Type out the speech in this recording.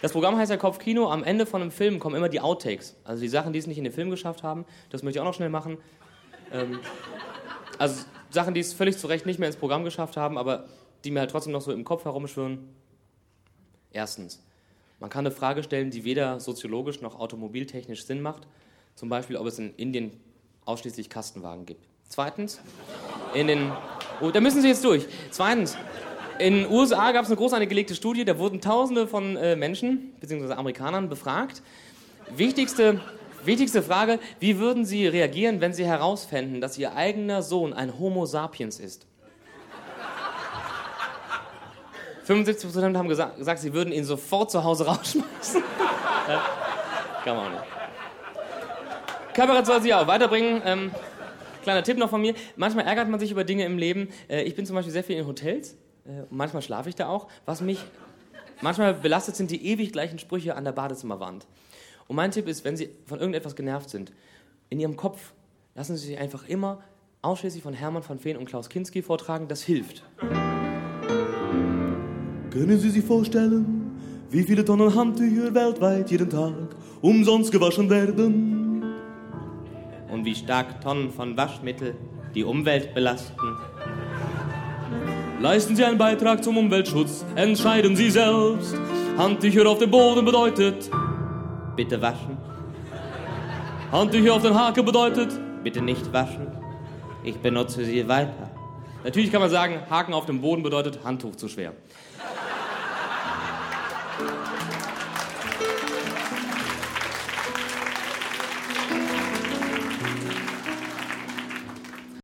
Das Programm heißt ja Kopfkino. Am Ende von einem Film kommen immer die Outtakes. Also die Sachen, die es nicht in den Film geschafft haben. Das möchte ich auch noch schnell machen. Ähm, also Sachen, die es völlig zu Recht nicht mehr ins Programm geschafft haben, aber die mir halt trotzdem noch so im Kopf herumschwirren. Erstens, man kann eine Frage stellen, die weder soziologisch noch automobiltechnisch Sinn macht. Zum Beispiel, ob es in Indien ausschließlich Kastenwagen gibt. Zweitens, in den. Oh, da müssen Sie jetzt durch. Zweitens, in den USA gab es eine groß angelegte Studie, da wurden Tausende von äh, Menschen, beziehungsweise Amerikanern, befragt. Wichtigste, wichtigste Frage: Wie würden Sie reagieren, wenn Sie herausfänden, dass Ihr eigener Sohn ein Homo sapiens ist? 75% haben gesagt, gesagt, sie würden ihn sofort zu Hause rausschmeißen. ja, kann man auch nicht. Kabarett soll sie auch weiterbringen. Ähm, kleiner Tipp noch von mir. Manchmal ärgert man sich über Dinge im Leben. Äh, ich bin zum Beispiel sehr viel in Hotels. Äh, manchmal schlafe ich da auch. Was mich manchmal belastet, sind die ewig gleichen Sprüche an der Badezimmerwand. Und mein Tipp ist, wenn Sie von irgendetwas genervt sind, in Ihrem Kopf lassen Sie sich einfach immer ausschließlich von Hermann von Feen und Klaus Kinski vortragen. Das hilft. Können Sie sich vorstellen, wie viele Tonnen Handtücher weltweit jeden Tag umsonst gewaschen werden? Und wie stark Tonnen von Waschmittel die Umwelt belasten? Leisten Sie einen Beitrag zum Umweltschutz, entscheiden Sie selbst. Handtücher auf dem Boden bedeutet, bitte waschen. Handtücher auf den Haken bedeutet, bitte nicht waschen. Ich benutze sie weiter. Natürlich kann man sagen, Haken auf dem Boden bedeutet Handtuch zu schwer.